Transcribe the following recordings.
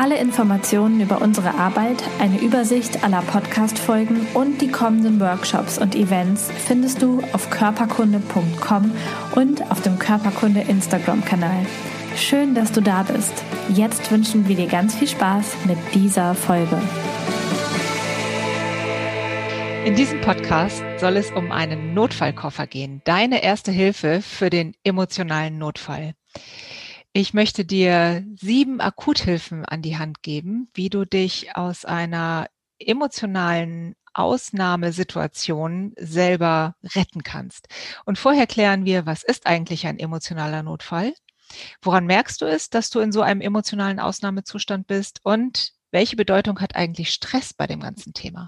Alle Informationen über unsere Arbeit, eine Übersicht aller Podcast-Folgen und die kommenden Workshops und Events findest du auf körperkunde.com und auf dem Körperkunde Instagram-Kanal. Schön, dass du da bist. Jetzt wünschen wir dir ganz viel Spaß mit dieser Folge. In diesem Podcast soll es um einen Notfallkoffer gehen, deine erste Hilfe für den emotionalen Notfall. Ich möchte dir sieben Akuthilfen an die Hand geben, wie du dich aus einer emotionalen Ausnahmesituation selber retten kannst. Und vorher klären wir, was ist eigentlich ein emotionaler Notfall? Woran merkst du es, dass du in so einem emotionalen Ausnahmezustand bist? Und welche Bedeutung hat eigentlich Stress bei dem ganzen Thema?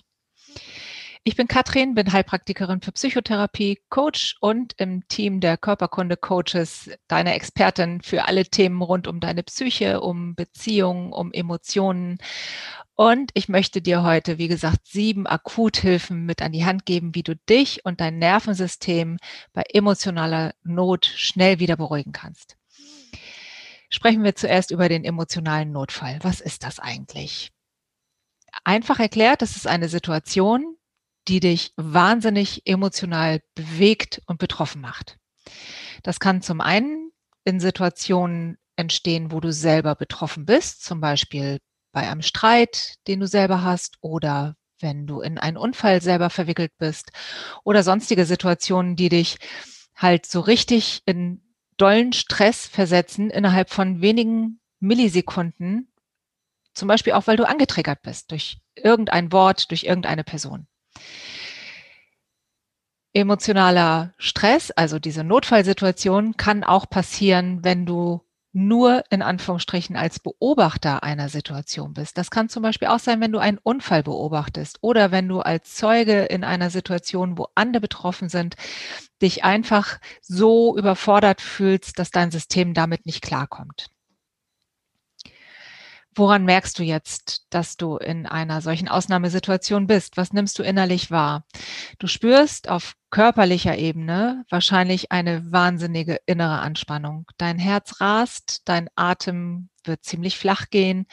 Ich bin Katrin, bin Heilpraktikerin für Psychotherapie, Coach und im Team der Körperkunde Coaches deine Expertin für alle Themen rund um deine Psyche, um Beziehungen, um Emotionen. Und ich möchte dir heute, wie gesagt, sieben Akuthilfen mit an die Hand geben, wie du dich und dein Nervensystem bei emotionaler Not schnell wieder beruhigen kannst. Sprechen wir zuerst über den emotionalen Notfall. Was ist das eigentlich? Einfach erklärt, das ist eine Situation, die dich wahnsinnig emotional bewegt und betroffen macht. Das kann zum einen in Situationen entstehen, wo du selber betroffen bist, zum Beispiel bei einem Streit, den du selber hast oder wenn du in einen Unfall selber verwickelt bist oder sonstige Situationen, die dich halt so richtig in dollen Stress versetzen innerhalb von wenigen Millisekunden, zum Beispiel auch, weil du angetriggert bist durch irgendein Wort, durch irgendeine Person. Emotionaler Stress, also diese Notfallsituation, kann auch passieren, wenn du nur in Anführungsstrichen als Beobachter einer Situation bist. Das kann zum Beispiel auch sein, wenn du einen Unfall beobachtest oder wenn du als Zeuge in einer Situation, wo andere betroffen sind, dich einfach so überfordert fühlst, dass dein System damit nicht klarkommt. Woran merkst du jetzt, dass du in einer solchen Ausnahmesituation bist? Was nimmst du innerlich wahr? Du spürst auf körperlicher Ebene wahrscheinlich eine wahnsinnige innere Anspannung. Dein Herz rast, dein Atem wird ziemlich flach gehen,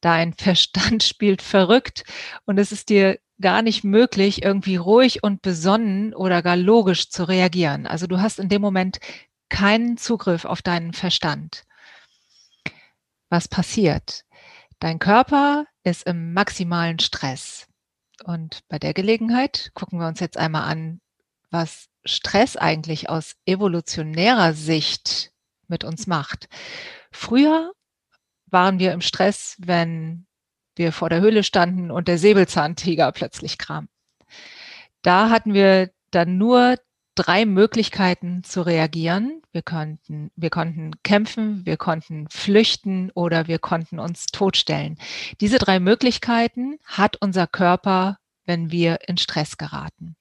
dein Verstand spielt verrückt und es ist dir gar nicht möglich, irgendwie ruhig und besonnen oder gar logisch zu reagieren. Also du hast in dem Moment keinen Zugriff auf deinen Verstand. Was passiert? Dein Körper ist im maximalen Stress. Und bei der Gelegenheit gucken wir uns jetzt einmal an, was Stress eigentlich aus evolutionärer Sicht mit uns macht. Früher waren wir im Stress, wenn wir vor der Höhle standen und der Säbelzahntiger plötzlich kam. Da hatten wir dann nur drei Möglichkeiten zu reagieren. Wir konnten, wir konnten kämpfen, wir konnten flüchten oder wir konnten uns totstellen. Diese drei Möglichkeiten hat unser Körper, wenn wir in Stress geraten.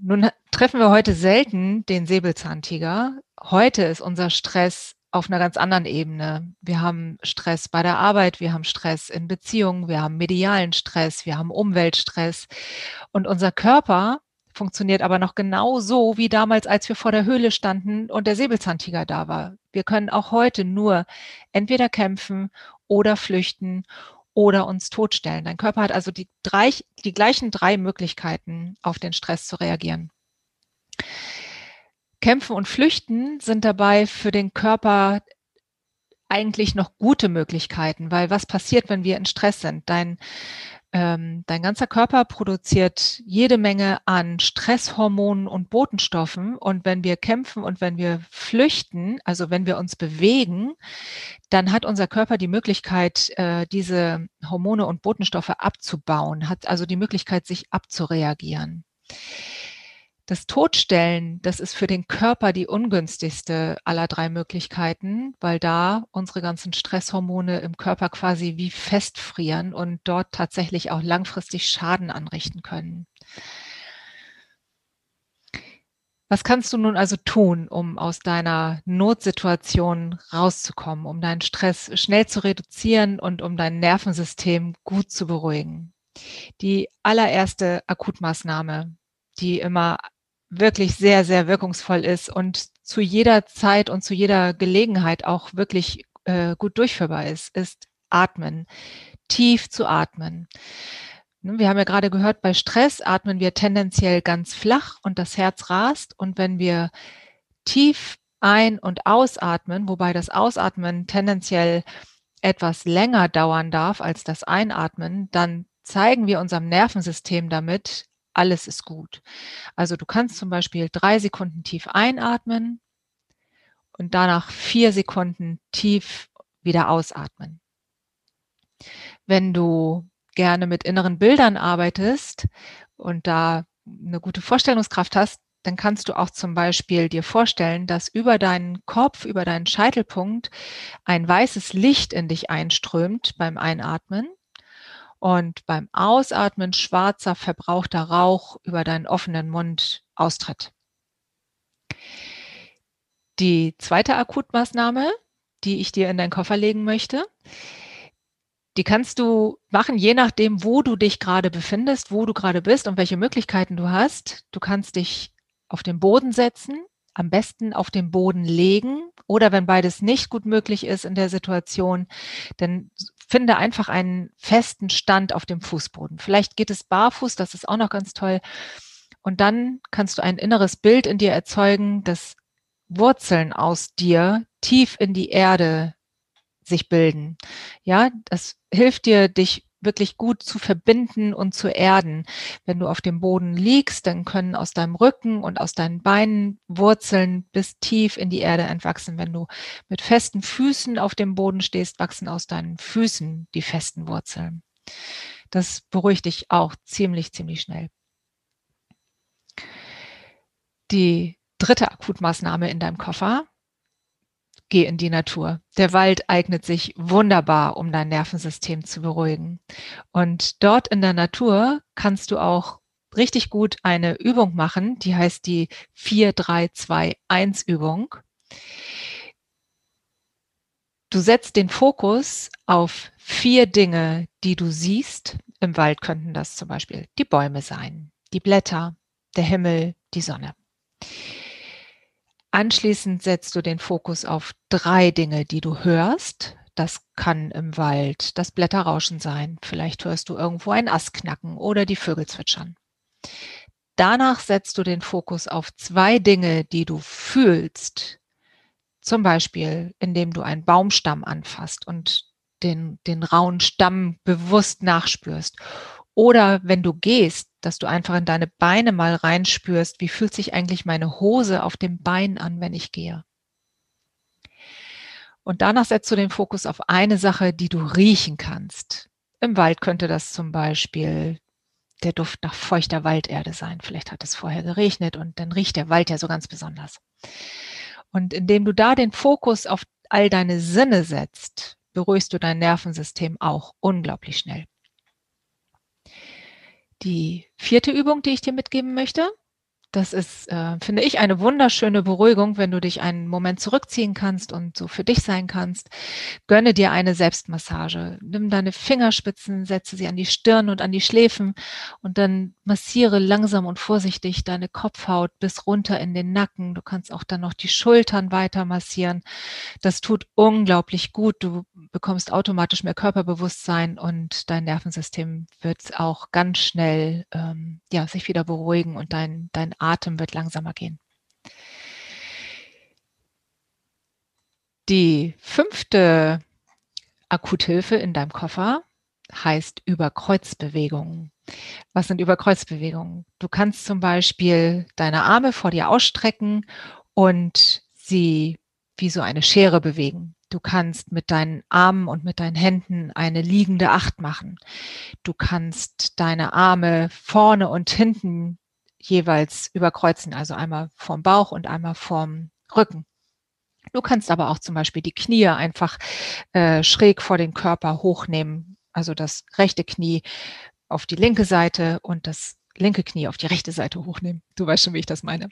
Nun treffen wir heute selten den Säbelzahntiger. Heute ist unser Stress auf einer ganz anderen Ebene. Wir haben Stress bei der Arbeit, wir haben Stress in Beziehungen, wir haben medialen Stress, wir haben Umweltstress. Und unser Körper funktioniert aber noch genau so wie damals, als wir vor der Höhle standen und der Säbelzahntiger da war. Wir können auch heute nur entweder kämpfen oder flüchten oder uns totstellen. Dein Körper hat also die, drei, die gleichen drei Möglichkeiten, auf den Stress zu reagieren. Kämpfen und Flüchten sind dabei für den Körper eigentlich noch gute Möglichkeiten, weil was passiert, wenn wir in Stress sind? Dein dein ganzer Körper produziert jede Menge an Stresshormonen und Botenstoffen. Und wenn wir kämpfen und wenn wir flüchten, also wenn wir uns bewegen, dann hat unser Körper die Möglichkeit, äh, diese Hormone und Botenstoffe abzubauen, hat also die Möglichkeit, sich abzureagieren. Das Todstellen, das ist für den Körper die ungünstigste aller drei Möglichkeiten, weil da unsere ganzen Stresshormone im Körper quasi wie festfrieren und dort tatsächlich auch langfristig Schaden anrichten können. Was kannst du nun also tun, um aus deiner Notsituation rauszukommen, um deinen Stress schnell zu reduzieren und um dein Nervensystem gut zu beruhigen? Die allererste Akutmaßnahme, die immer wirklich sehr, sehr wirkungsvoll ist und zu jeder Zeit und zu jeder Gelegenheit auch wirklich äh, gut durchführbar ist, ist atmen, tief zu atmen. Wir haben ja gerade gehört, bei Stress atmen wir tendenziell ganz flach und das Herz rast. Und wenn wir tief ein- und ausatmen, wobei das Ausatmen tendenziell etwas länger dauern darf als das Einatmen, dann zeigen wir unserem Nervensystem damit, alles ist gut. Also du kannst zum Beispiel drei Sekunden tief einatmen und danach vier Sekunden tief wieder ausatmen. Wenn du gerne mit inneren Bildern arbeitest und da eine gute Vorstellungskraft hast, dann kannst du auch zum Beispiel dir vorstellen, dass über deinen Kopf, über deinen Scheitelpunkt ein weißes Licht in dich einströmt beim Einatmen und beim Ausatmen schwarzer, verbrauchter Rauch über deinen offenen Mund austritt. Die zweite Akutmaßnahme, die ich dir in deinen Koffer legen möchte, die kannst du machen, je nachdem, wo du dich gerade befindest, wo du gerade bist und welche Möglichkeiten du hast. Du kannst dich auf den Boden setzen, am besten auf den Boden legen oder wenn beides nicht gut möglich ist in der Situation, dann finde einfach einen festen Stand auf dem Fußboden. Vielleicht geht es barfuß, das ist auch noch ganz toll. Und dann kannst du ein inneres Bild in dir erzeugen, dass Wurzeln aus dir tief in die Erde sich bilden. Ja, das hilft dir, dich wirklich gut zu verbinden und zu erden. Wenn du auf dem Boden liegst, dann können aus deinem Rücken und aus deinen Beinen Wurzeln bis tief in die Erde entwachsen. Wenn du mit festen Füßen auf dem Boden stehst, wachsen aus deinen Füßen die festen Wurzeln. Das beruhigt dich auch ziemlich, ziemlich schnell. Die dritte Akutmaßnahme in deinem Koffer geh in die Natur. Der Wald eignet sich wunderbar, um dein Nervensystem zu beruhigen. Und dort in der Natur kannst du auch richtig gut eine Übung machen, die heißt die 4-3-2-1 Übung. Du setzt den Fokus auf vier Dinge, die du siehst. Im Wald könnten das zum Beispiel die Bäume sein, die Blätter, der Himmel, die Sonne. Anschließend setzt du den Fokus auf drei Dinge, die du hörst. Das kann im Wald das Blätterrauschen sein. Vielleicht hörst du irgendwo ein Ast knacken oder die Vögel zwitschern. Danach setzt du den Fokus auf zwei Dinge, die du fühlst. Zum Beispiel, indem du einen Baumstamm anfasst und den, den rauen Stamm bewusst nachspürst. Oder wenn du gehst, dass du einfach in deine Beine mal reinspürst, wie fühlt sich eigentlich meine Hose auf dem Bein an, wenn ich gehe. Und danach setzt du den Fokus auf eine Sache, die du riechen kannst. Im Wald könnte das zum Beispiel der Duft nach feuchter Walderde sein. Vielleicht hat es vorher geregnet und dann riecht der Wald ja so ganz besonders. Und indem du da den Fokus auf all deine Sinne setzt, beruhigst du dein Nervensystem auch unglaublich schnell. Die vierte Übung, die ich dir mitgeben möchte, das ist, äh, finde ich, eine wunderschöne Beruhigung, wenn du dich einen Moment zurückziehen kannst und so für dich sein kannst. Gönne dir eine Selbstmassage. Nimm deine Fingerspitzen, setze sie an die Stirn und an die Schläfen und dann massiere langsam und vorsichtig deine Kopfhaut bis runter in den Nacken. Du kannst auch dann noch die Schultern weiter massieren. Das tut unglaublich gut. Du bekommst automatisch mehr Körperbewusstsein und dein Nervensystem wird auch ganz schnell ähm, ja, sich wieder beruhigen und dein, dein Atem wird langsamer gehen. Die fünfte Akuthilfe in deinem Koffer heißt Überkreuzbewegungen. Was sind Überkreuzbewegungen? Du kannst zum Beispiel deine Arme vor dir ausstrecken und sie wie so eine Schere bewegen. Du kannst mit deinen Armen und mit deinen Händen eine liegende Acht machen. Du kannst deine Arme vorne und hinten jeweils überkreuzen, also einmal vorm Bauch und einmal vorm Rücken. Du kannst aber auch zum Beispiel die Knie einfach äh, schräg vor den Körper hochnehmen, also das rechte Knie auf die linke Seite und das linke Knie auf die rechte Seite hochnehmen. Du weißt schon, wie ich das meine.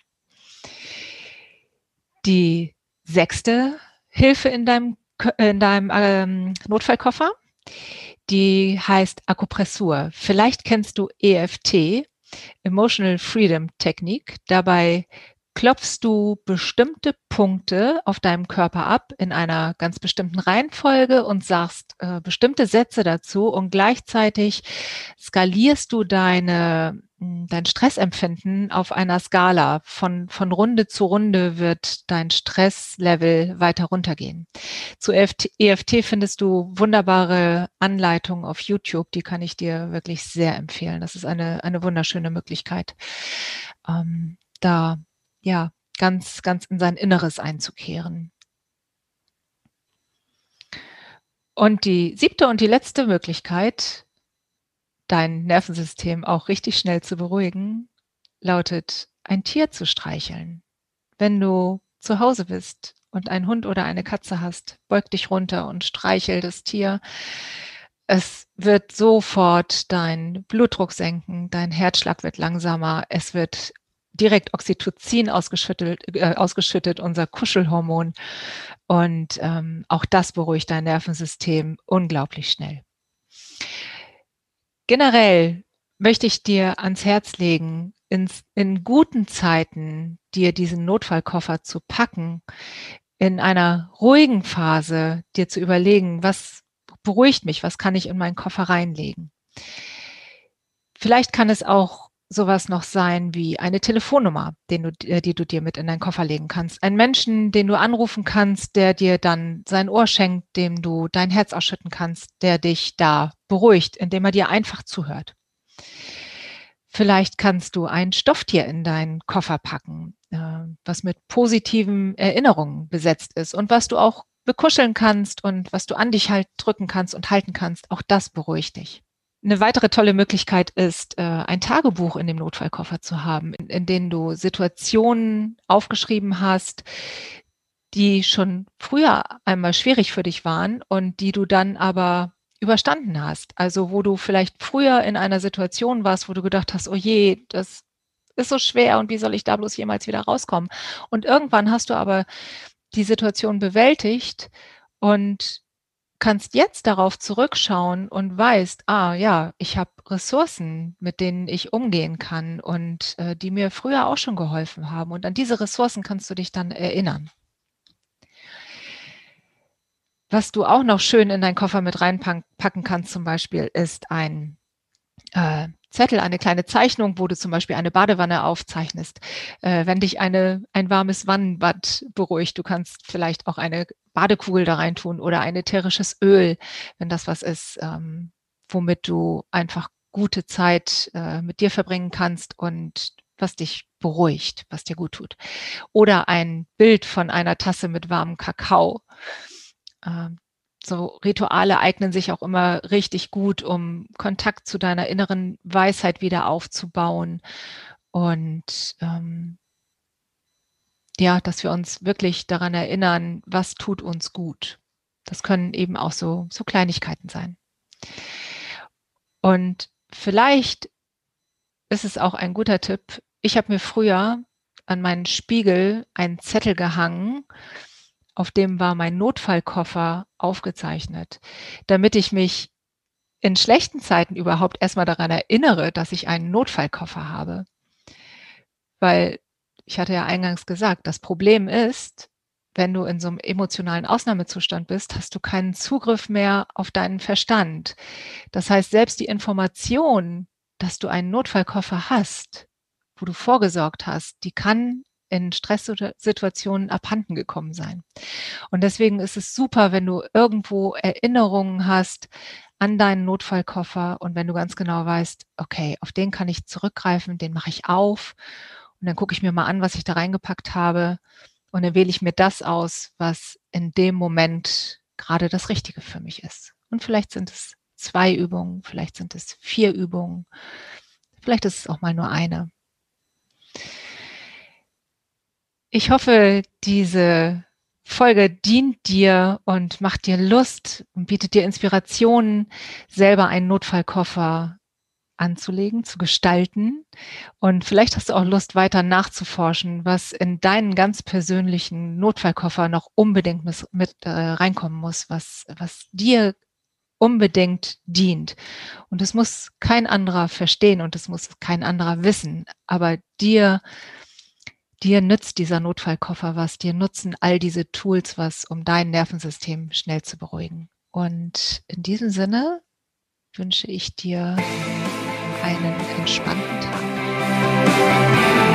Die sechste Hilfe in deinem, in deinem ähm, Notfallkoffer, die heißt Akupressur. Vielleicht kennst du EFT, Emotional Freedom Technik. Dabei klopfst du bestimmte Punkte auf deinem Körper ab in einer ganz bestimmten Reihenfolge und sagst äh, bestimmte Sätze dazu und gleichzeitig skalierst du deine hm, dein Stressempfinden auf einer Skala von, von Runde zu Runde wird dein Stresslevel weiter runtergehen. Zu EFT, EFT findest du wunderbare Anleitungen auf YouTube, die kann ich dir wirklich sehr empfehlen. Das ist eine, eine wunderschöne Möglichkeit, ähm, da ja, ganz, ganz in sein Inneres einzukehren. Und die siebte und die letzte Möglichkeit, dein Nervensystem auch richtig schnell zu beruhigen, lautet, ein Tier zu streicheln. Wenn du zu Hause bist und einen Hund oder eine Katze hast, beug dich runter und streichel das Tier. Es wird sofort dein Blutdruck senken, dein Herzschlag wird langsamer, es wird direkt Oxytocin ausgeschüttet, äh, ausgeschüttet unser Kuschelhormon. Und ähm, auch das beruhigt dein Nervensystem unglaublich schnell. Generell möchte ich dir ans Herz legen, ins, in guten Zeiten dir diesen Notfallkoffer zu packen, in einer ruhigen Phase dir zu überlegen, was beruhigt mich, was kann ich in meinen Koffer reinlegen. Vielleicht kann es auch sowas noch sein wie eine Telefonnummer, den du, äh, die du dir mit in deinen Koffer legen kannst. Ein Menschen, den du anrufen kannst, der dir dann sein Ohr schenkt, dem du dein Herz ausschütten kannst, der dich da beruhigt, indem er dir einfach zuhört. Vielleicht kannst du ein Stofftier in deinen Koffer packen, äh, was mit positiven Erinnerungen besetzt ist und was du auch bekuscheln kannst und was du an dich halt drücken kannst und halten kannst. Auch das beruhigt dich. Eine weitere tolle Möglichkeit ist, äh, ein Tagebuch in dem Notfallkoffer zu haben, in, in denen du Situationen aufgeschrieben hast, die schon früher einmal schwierig für dich waren und die du dann aber überstanden hast. Also wo du vielleicht früher in einer Situation warst, wo du gedacht hast, oh je, das ist so schwer und wie soll ich da bloß jemals wieder rauskommen? Und irgendwann hast du aber die Situation bewältigt und kannst jetzt darauf zurückschauen und weißt, ah ja, ich habe Ressourcen, mit denen ich umgehen kann und äh, die mir früher auch schon geholfen haben. Und an diese Ressourcen kannst du dich dann erinnern. Was du auch noch schön in deinen Koffer mit reinpacken kannst, zum Beispiel, ist ein äh, Zettel, eine kleine Zeichnung, wo du zum Beispiel eine Badewanne aufzeichnest. Äh, wenn dich eine, ein warmes Wannenbad beruhigt, du kannst vielleicht auch eine Badekugel da rein tun oder ein ätherisches Öl, wenn das was ist, ähm, womit du einfach gute Zeit äh, mit dir verbringen kannst und was dich beruhigt, was dir gut tut. Oder ein Bild von einer Tasse mit warmem Kakao. Ähm, so Rituale eignen sich auch immer richtig gut, um Kontakt zu deiner inneren Weisheit wieder aufzubauen und ähm, ja, dass wir uns wirklich daran erinnern, was tut uns gut. Das können eben auch so, so Kleinigkeiten sein. Und vielleicht ist es auch ein guter Tipp. Ich habe mir früher an meinen Spiegel einen Zettel gehangen, auf dem war mein Notfallkoffer aufgezeichnet, damit ich mich in schlechten Zeiten überhaupt erstmal daran erinnere, dass ich einen Notfallkoffer habe. Weil ich hatte ja eingangs gesagt, das Problem ist, wenn du in so einem emotionalen Ausnahmezustand bist, hast du keinen Zugriff mehr auf deinen Verstand. Das heißt, selbst die Information, dass du einen Notfallkoffer hast, wo du vorgesorgt hast, die kann in Stresssituationen abhanden gekommen sein. Und deswegen ist es super, wenn du irgendwo Erinnerungen hast an deinen Notfallkoffer und wenn du ganz genau weißt, okay, auf den kann ich zurückgreifen, den mache ich auf und dann gucke ich mir mal an, was ich da reingepackt habe und dann wähle ich mir das aus, was in dem Moment gerade das Richtige für mich ist. Und vielleicht sind es zwei Übungen, vielleicht sind es vier Übungen, vielleicht ist es auch mal nur eine. Ich hoffe, diese Folge dient dir und macht dir Lust und bietet dir Inspirationen, selber einen Notfallkoffer anzulegen, zu gestalten. Und vielleicht hast du auch Lust, weiter nachzuforschen, was in deinen ganz persönlichen Notfallkoffer noch unbedingt mit, äh, reinkommen muss, was, was dir unbedingt dient. Und es muss kein anderer verstehen und es muss kein anderer wissen, aber dir, dir nützt dieser Notfallkoffer was, dir nutzen all diese Tools was, um dein Nervensystem schnell zu beruhigen. Und in diesem Sinne wünsche ich dir einen entspannten Tag.